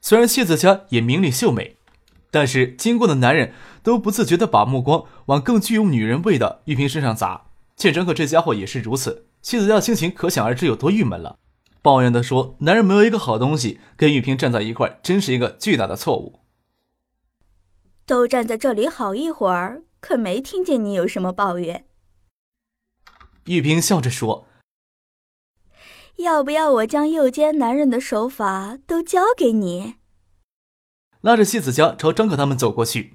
虽然谢子佳也明丽秀美，但是经过的男人都不自觉地把目光往更具有女人味的玉萍身上砸。见张可这家伙也是如此，谢子佳的心情可想而知有多郁闷了，抱怨地说：“男人没有一个好东西，跟玉萍站在一块，真是一个巨大的错误。”都站在这里好一会儿，可没听见你有什么抱怨。玉萍笑着说。要不要我将诱奸男人的手法都教给你？拉着谢子佳朝张可他们走过去。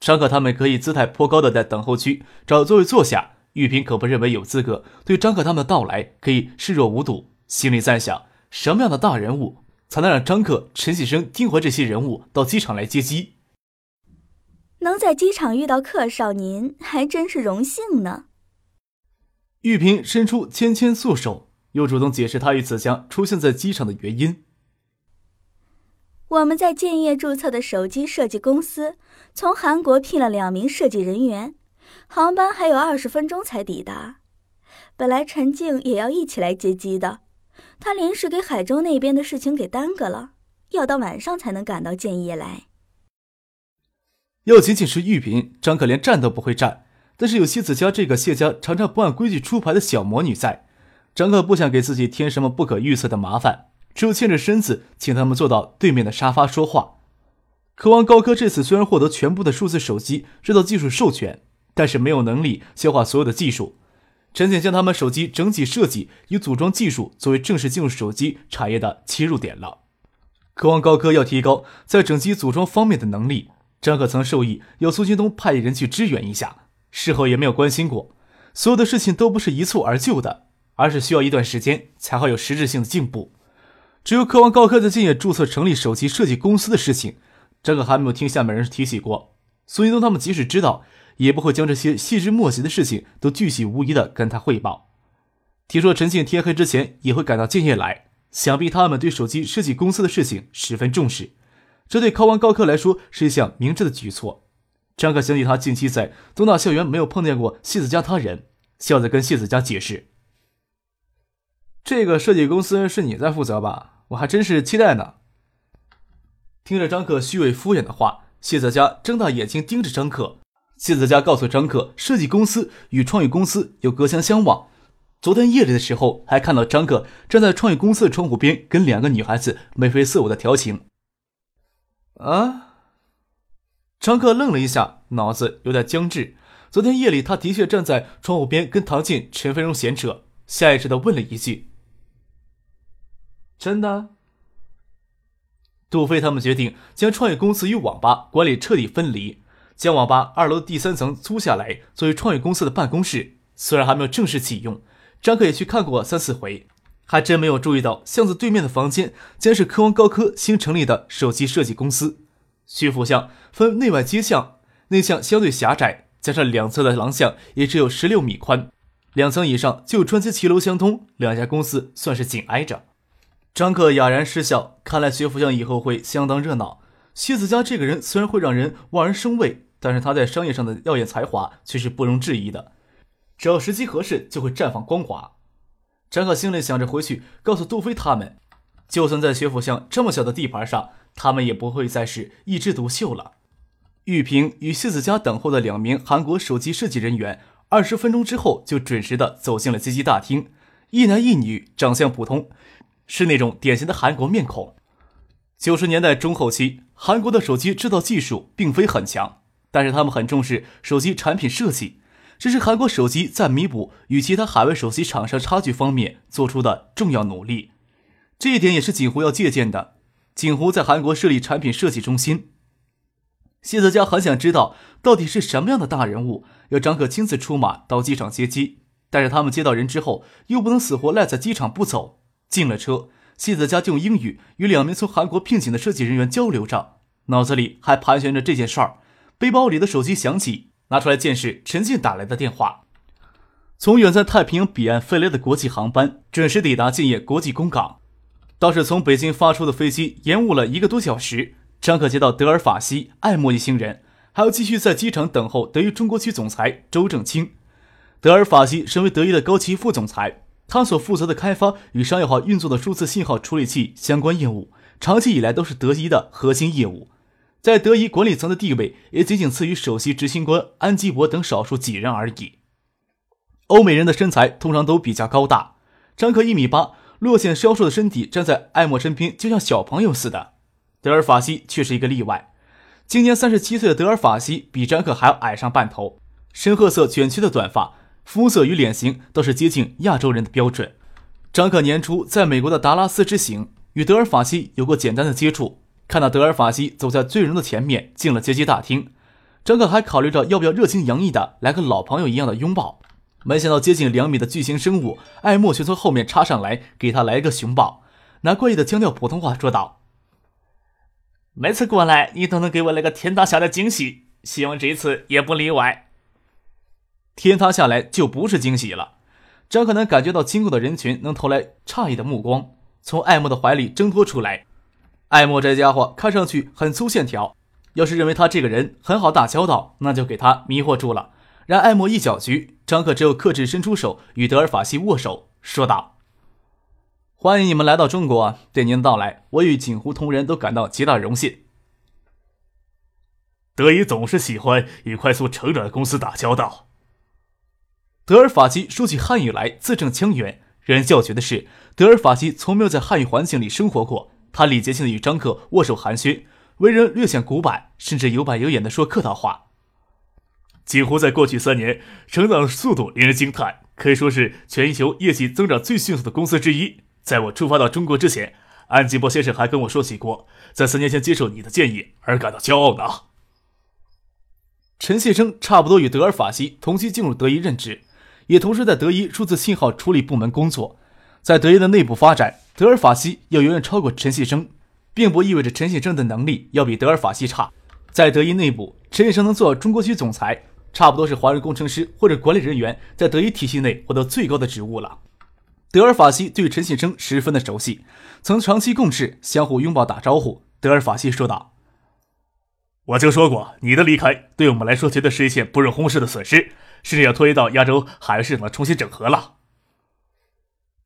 张可他们可以姿态颇高的在等候区找座位坐下。玉萍可不认为有资格对张可他们的到来可以视若无睹，心里在想：什么样的大人物才能让张可、陈启生、丁怀这些人物到机场来接机？能在机场遇到客少您，还真是荣幸呢。玉萍伸出纤纤素手。又主动解释他与子佳出现在机场的原因。我们在建业注册的手机设计公司，从韩国聘了两名设计人员，航班还有二十分钟才抵达。本来陈静也要一起来接机的，他临时给海州那边的事情给耽搁了，要到晚上才能赶到建业来。要仅仅是玉萍，张可连站都不会站，但是有谢子佳这个谢家常常不按规矩出牌的小魔女在。张克不想给自己添什么不可预测的麻烦，只有欠着身子，请他们坐到对面的沙发说话。渴望高科这次虽然获得全部的数字手机制造技术授权，但是没有能力消化所有的技术。陈景将他们手机整体设计与组装技术作为正式进入手机产业的切入点了。渴望高科要提高在整机组装方面的能力，张可曾授意要苏京东派人去支援一下，事后也没有关心过。所有的事情都不是一蹴而就的。而是需要一段时间才会有实质性的进步。只有渴望高科在建业注册成立手机设计公司的事情，张可还没有听下面人提起过。苏一东他们即使知道，也不会将这些细枝末节的事情都巨细无遗的跟他汇报。听说陈庆天黑之前也会赶到建业来，想必他们对手机设计公司的事情十分重视。这对考完高科来说是一项明智的举措。张可想起他近期在东大校园没有碰见过谢子佳他人，笑着跟谢子佳解释。这个设计公司是你在负责吧？我还真是期待呢。听着张克虚伪敷衍的话，谢泽佳睁大眼睛盯着张克。谢泽佳告诉张克，设计公司与创意公司有隔墙相望。昨天夜里的时候，还看到张克站在创意公司的窗户边，跟两个女孩子眉飞色舞的调情。啊！张克愣了一下，脑子有点僵滞。昨天夜里，他的确站在窗户边跟唐静、陈飞荣闲扯，下意识的问了一句。真的，杜飞他们决定将创业公司与网吧管理彻底分离，将网吧二楼第三层租下来作为创业公司的办公室。虽然还没有正式启用，张克也去看过三四回，还真没有注意到巷子对面的房间将是科王高科新成立的手机设计公司。徐府巷分内外街巷，内巷相对狭窄，加上两侧的廊巷也只有十六米宽，两层以上就专街骑楼相通，两家公司算是紧挨着。张克哑然失笑，看来学府巷以后会相当热闹。谢子佳这个人虽然会让人望而生畏，但是他在商业上的耀眼才华却是不容置疑的。只要时机合适，就会绽放光华。张克心里想着，回去告诉杜飞他们，就算在学府巷这么小的地盘上，他们也不会再是一枝独秀了。玉萍与谢子佳等候的两名韩国手机设计人员，二十分钟之后就准时的走进了接机大厅，一男一女，长相普通。是那种典型的韩国面孔。九十年代中后期，韩国的手机制造技术并非很强，但是他们很重视手机产品设计，这是韩国手机在弥补与其他海外手机厂商差距方面做出的重要努力。这一点也是锦湖要借鉴的。锦湖在韩国设立产品设计中心。谢泽佳很想知道，到底是什么样的大人物要张可亲自出马到机场接机，但是他们接到人之后，又不能死活赖在机场不走。进了车，西子佳就用英语与两名从韩国聘请的设计人员交流着。脑子里还盘旋着这件事儿。背包里的手机响起，拿出来见识陈静打来的电话。从远在太平洋彼岸飞来的国际航班准时抵达建业国际空港，倒是从北京发出的飞机延误了一个多小时。张可接到德尔法西、艾默一行人，还要继续在机场等候德意中国区总裁周正清。德尔法西身为德意的高级副总裁，他所负责的开发与商业化运作的数字信号处理器相关业务，长期以来都是德仪的核心业务，在德仪管理层的地位也仅仅次于首席执行官安基伯等少数几人而已。欧美人的身材通常都比较高大，张克一米八，略显消瘦的身体站在艾默身边就像小朋友似的。德尔法西却是一个例外，今年三十七岁的德尔法西比张克还要矮上半头，深褐色卷曲的短发，肤色与脸型都是接近亚洲人的标准。张可年初在美国的达拉斯之行与德尔法西有过简单的接触，看到德尔法西走在醉人的前面进了接机大厅，张可还考虑着要不要热情洋溢的来个老朋友一样的拥抱。没想到接近两米的巨型生物艾默却从后面插上来，给他来一个熊抱，拿怪异的腔调普通话说道：“每次过来你都能给我来个天大下的惊喜，希望这次也不例外。”天塌下来就不是惊喜了。张可南感觉到经过的人群能投来诧异的目光，从艾默的怀里挣脱出来。艾默这家伙看上去很粗线条，要是认为他这个人很好打交道，那就给他迷惑住了。让艾默一搅局，张克只有克制伸出手与德尔法西握手，说道：“欢迎你们来到中国，对您的到来，我与锦湖同仁都感到极大荣幸。德仪总是喜欢与快速成长的公司打交道。”德尔法西说起汉语来字正腔圆，让人叫绝的是，德尔法西从没有在汉语环境里生活过。他礼节性的与张克握手寒暄，为人略显古板，甚至有板有眼的说客套话。几乎在过去三年成长速度令人惊叹，可以说是全球业绩增长最迅速的公司之一。在我出发到中国之前，安吉波先生还跟我说起过，在三年前接受你的建议而感到骄傲呢。陈先生差不多与德尔法西同期进入德仪任职，也同时在德仪数字信号处理部门工作。在德仪的内部发展，德尔法西要远远超过陈信生，并不意味着陈信生的能力要比德尔法西差。在德仪内部，陈先生能做中国区总裁。差不多是华人工程师或者管理人员在德仪体系内获得最高的职务了。德尔法西对陈信生十分的熟悉，曾长期共事，相互拥抱打招呼。德尔法西说道：“我就说过，你的离开对我们来说绝对是一件不容忽视的损失，甚至要拖延到亚洲海外市场的重新整合了。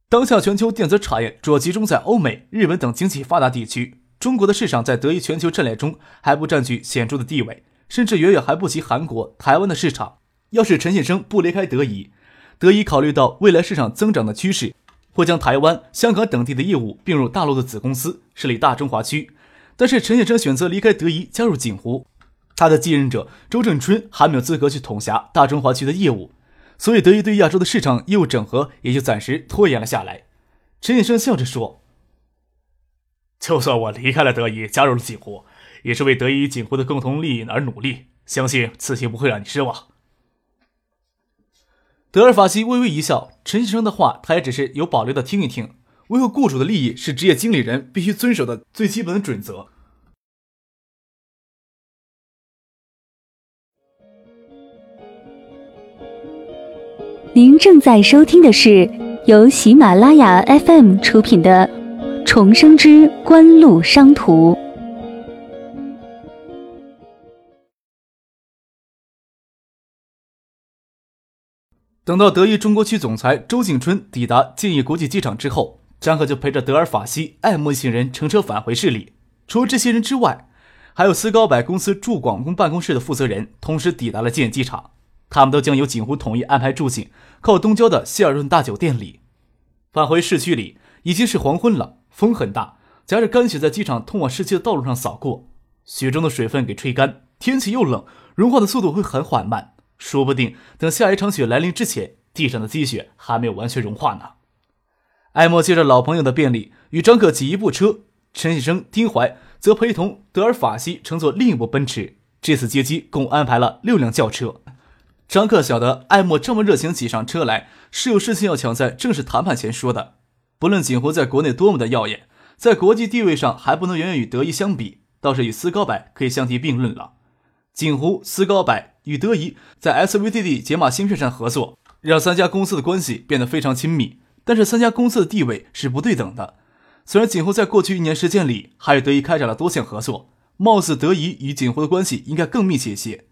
当下全球电子产业主要集中在欧美、日本等经济发达地区，中国的市场在德仪全球战略中还不占据显著的地位。”甚至远远还不及韩国、台湾的市场。要是陈先生不离开德仪，德仪考虑到未来市场增长的趋势，会将台湾、香港等地的业务并入大陆的子公司，设立大中华区。但是陈先生选择离开德仪，加入锦湖，他的继任者周正春还没有资格去统辖大中华区的业务，所以德仪对亚洲的市场业务整合也就暂时拖延了下来。陈先生笑着说：“就算我离开了德仪，加入了锦湖。”也是为德仪锦湖的共同利益而努力，相信此行不会让你失望。德尔法西微微一笑，陈先生的话他也只是有保留的听一听。维护雇主的利益是职业经理人必须遵守的最基本的准则。您正在收听的是由喜马拉雅 FM 出品的《重生之官路商途》。等到德意中国区总裁周景春抵达建业国际机场之后，张赫就陪着德尔法西、艾默一行人乘车返回市里。除了这些人之外，还有斯高柏公司驻广东办公室的负责人同时抵达了建业机场。他们都将由锦湖统一安排住进靠东郊的希尔顿大酒店里。返回市区里已经是黄昏了，风很大，夹着干雪在机场通往市区的道路上扫过，雪中的水分给吹干。天气又冷，融化的速度会很缓慢。说不定等下一场雪来临之前，地上的积雪还没有完全融化呢。艾默借着老朋友的便利，与张克挤一部车，陈先生、丁怀则陪同德尔法西乘坐另一部奔驰。这次接机共安排了六辆轿车。张克晓得艾默这么热情挤上车来，是有事情要抢在正式谈判前说的。不论锦湖在国内多么的耀眼，在国际地位上还不能远远与德意相比。倒是与斯高柏可以相提并论了。锦湖、斯高柏与德仪在 SVD 解码芯片上合作，让三家公司的关系变得非常亲密。但是三家公司的地位是不对等的。虽然锦湖在过去一年时间里还与德仪开展了多项合作，貌似德仪与锦湖的关系应该更密切一些，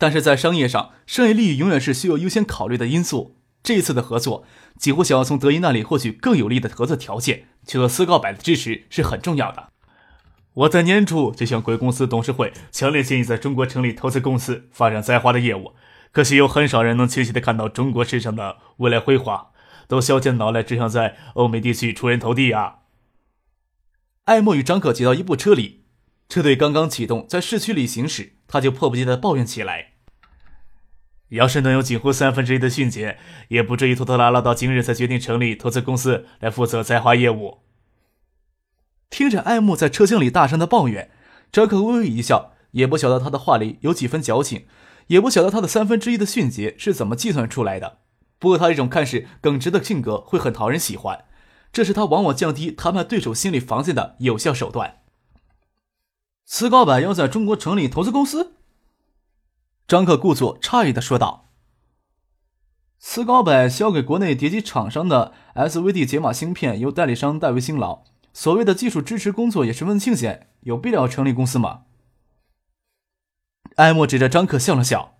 但是在商业上，商业利益永远是需要优先考虑的因素。这一次的合作，几乎想要从德仪那里获取更有利的合作条件，取得斯高柏的支持是很重要的。我在年初就向贵公司董事会强烈建议在中国成立投资公司，发展在华的业务。可惜有很少人能清晰地看到中国市场的未来辉煌，都削尖脑袋只想在欧美地区出人头地啊！艾默与张可挤到一部车里，车队刚刚启动，在市区里行驶，他就迫不及待抱怨起来：“要是能有锦湖三分之一的迅捷，也不至于拖拖拉拉到今日才决定成立投资公司来负责在华业务。”听着艾慕在车厢里大声的抱怨，张可微微一笑，也不晓得他的话里有几分矫情，也不晓得他的三分之一的迅捷是怎么计算出来的。不过他这种看似耿直的性格会很讨人喜欢。这是他往往降低谈判对手心理防线的有效手段。斯高柏要在中国成立投资公司，张克故作诧异的说道：“斯高柏销给国内叠机厂商的 SVD 解码芯片由代理商代为辛劳，所谓的技术支持工作也十分清闲，有必要成立公司吗？”艾默指着张克笑了笑：“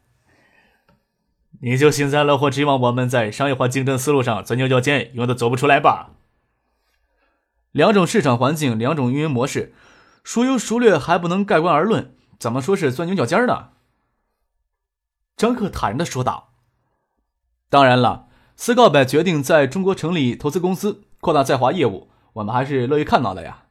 你就幸灾乐祸，指望我们在商业化竞争思路上钻牛角尖，永远都走不出来吧？”两种市场环境，两种运营模式，孰优孰劣还不能盖棺而论，怎么说是钻牛角尖呢？张克坦然的说道：“当然了，斯高柏决定在中国成立投资公司，扩大在华业务，我们还是乐意看到的呀。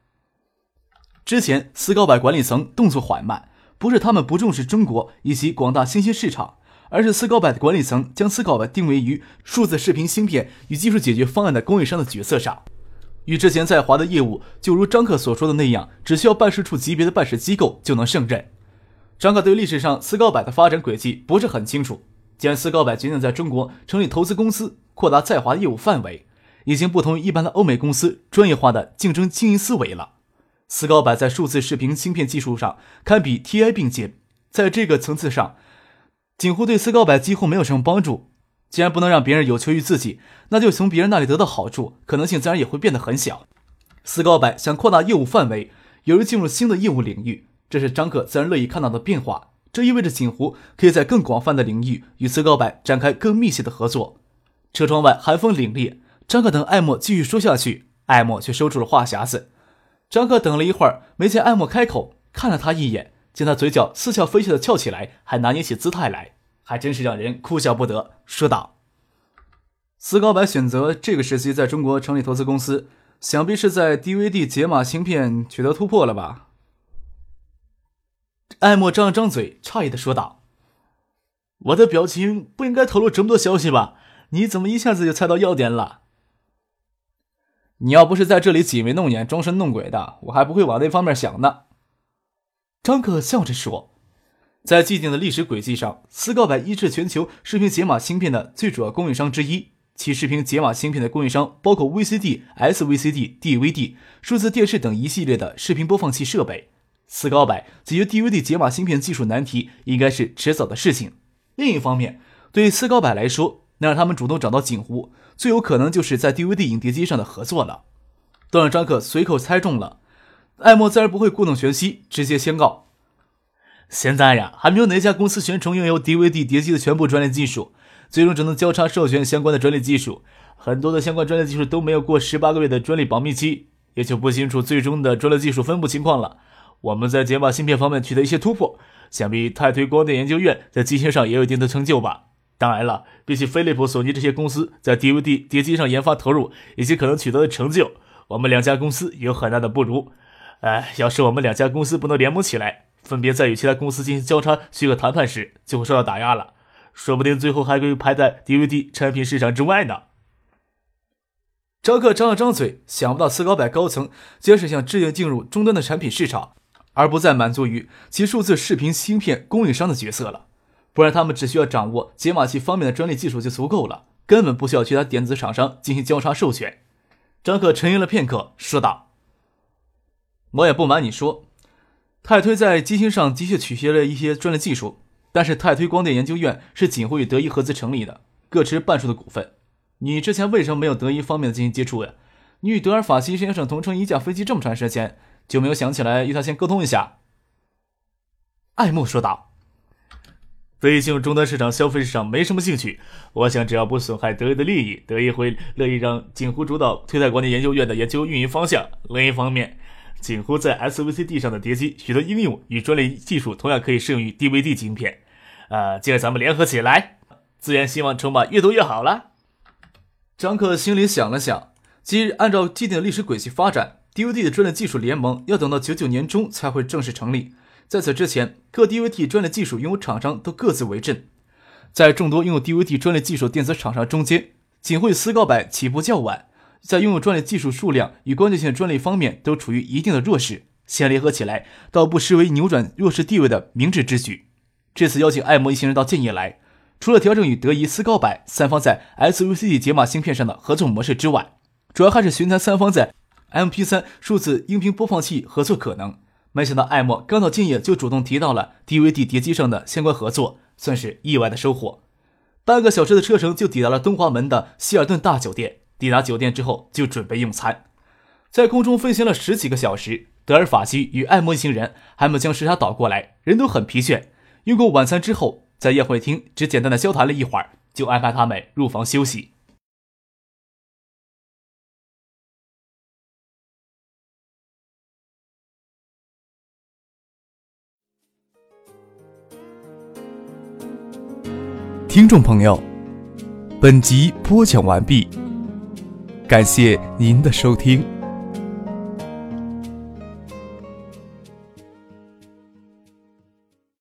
之前斯高柏管理层动作缓慢，不是他们不重视中国以及广大新兴市场，而是斯高柏的管理层将斯高柏定位于数字视频芯片与技术解决方案的供应商的角色上。”与之前在华的业务，就如张克所说的那样，只需要办事处级别的办事机构就能胜任。张克对历史上斯高柏的发展轨迹不是很清楚。既然斯高柏决定在中国成立投资公司，扩大在华业务范围，已经不同于一般的欧美公司专业化的竞争经营思维了。斯高柏在数字视频芯片技术上堪比 TI 并肩，在这个层次上，锦湖对斯高柏几乎没有什么帮助。既然不能让别人有求于自己，那就从别人那里得到好处，可能性自然也会变得很小。斯高柏想扩大业务范围，有人进入新的业务领域，这是张克自然乐意看到的变化。这意味着锦湖可以在更广泛的领域与斯高柏展开更密切的合作。车窗外寒风凛冽，张克等艾默继续说下去，艾默却收住了话匣子。张克等了一会儿，没见艾默开口，看了他一眼，见他嘴角似笑非笑的翘起来，还拿捏起姿态来。还真是让人哭笑不得，说道：“斯高柏选择这个时期在中国成立投资公司，想必是在 DVD 解码芯片取得突破了吧？”艾莫张了张嘴，诧异的说道：“我的表情不应该透露这么多消息吧？你怎么一下子就猜到要点了？你要不是在这里挤眉弄眼、装神弄鬼的，我还不会往那方面想呢。”张克笑着说。在既定的历史轨迹上，斯高柏一是全球视频解码芯片的最主要供应商之一。其视频解码芯片的供应商包括 VCD、SVCD、DVD、数字电视等一系列的视频播放器设备。斯高柏解决 DVD 解码芯片技术难题，应该是迟早的事情。另一方面，对斯高柏来说，能让他们主动找到锦湖，最有可能就是在 DVD 影碟机上的合作了。都让张克随口猜中了，艾默自然不会故弄玄虚，直接宣告。现在呀，还没有哪家公司宣称拥有 DVD 碟机的全部专利技术，最终只能交叉授权相关的专利技术。很多的相关专利技术都没有过十八个月的专利保密期，也就不清楚最终的专利技术分布情况了。我们在解码芯片方面取得一些突破，想必泰推光电研究院在机芯上也有一定的成就吧。当然了，比起飞利浦、索尼这些公司在 DVD 碟机上研发投入以及可能取得的成就，我们两家公司有很大的不如。哎，要是我们两家公司不能联盟起来，分别在与其他公司进行交叉许可谈判时，就会受到打压了，说不定最后还会排在 DVD 产品市场之外呢。张克张了张嘴，想不到斯高柏高层竟是想直接进入终端的产品市场，而不再满足于其数字视频芯片供应商的角色了。不然他们只需要掌握解码器方面的专利技术就足够了，根本不需要其他电子厂商进行交叉授权。张克沉吟了片刻，说道：“我也不瞒你说。”泰推在机芯上的确取消了一些专利技术，但是泰推光电研究院是锦湖与德仪合资成立的，各持半数的股份。你之前为什么没有德仪方面的进行接触呀？你与德尔法西先生同乘一架飞机这么长时间，就没有想起来与他先沟通一下？艾默说道。对于进入终端市场、消费市场没什么兴趣。我想，只要不损害德仪的利益，德仪会乐意让锦湖主导推泰光电研究院的研究运营方向。另一方面，锦湖在 SVCD 上的叠机许多应用与专利技术同样可以适用于 DVD 晶片。呃，既然咱们联合起来，自然希望筹码越多越好了。张克心里想了想，即按照既定的历史轨迹发展，DVD 的专利技术联盟要等到九九年中才会正式成立。在此之前，各 DVD 专利技术拥有厂商都各自为阵。在众多拥有 DVD 专利技术电子厂商中间，仅会思高柏起步较晚，在拥有专利技术数量与关键性专利方面都处于一定的弱势。先联合起来，倒不失为扭转弱势地位的明智之举。这次邀请爱摩一行人到建业来，除了调整与德仪、思高柏三方在 SVCD 解码芯片上的合作模式之外，主要还是寻谈三方在 MP3 数字音频播放器合作可能。没想到艾默刚到建业就主动提到了 DVD 碟机上的相关合作，算是意外的收获。半个小时的车程就抵达了东华门的希尔顿大酒店。抵达酒店之后就准备用餐，在空中飞行了十几个小时，德尔法西与艾默一行人还没将时差倒过来，人都很疲倦。用过晚餐之后，在宴会厅只简单的交谈了一会儿，就安排他们入房休息。听众朋友，本集播讲完毕，感谢您的收听。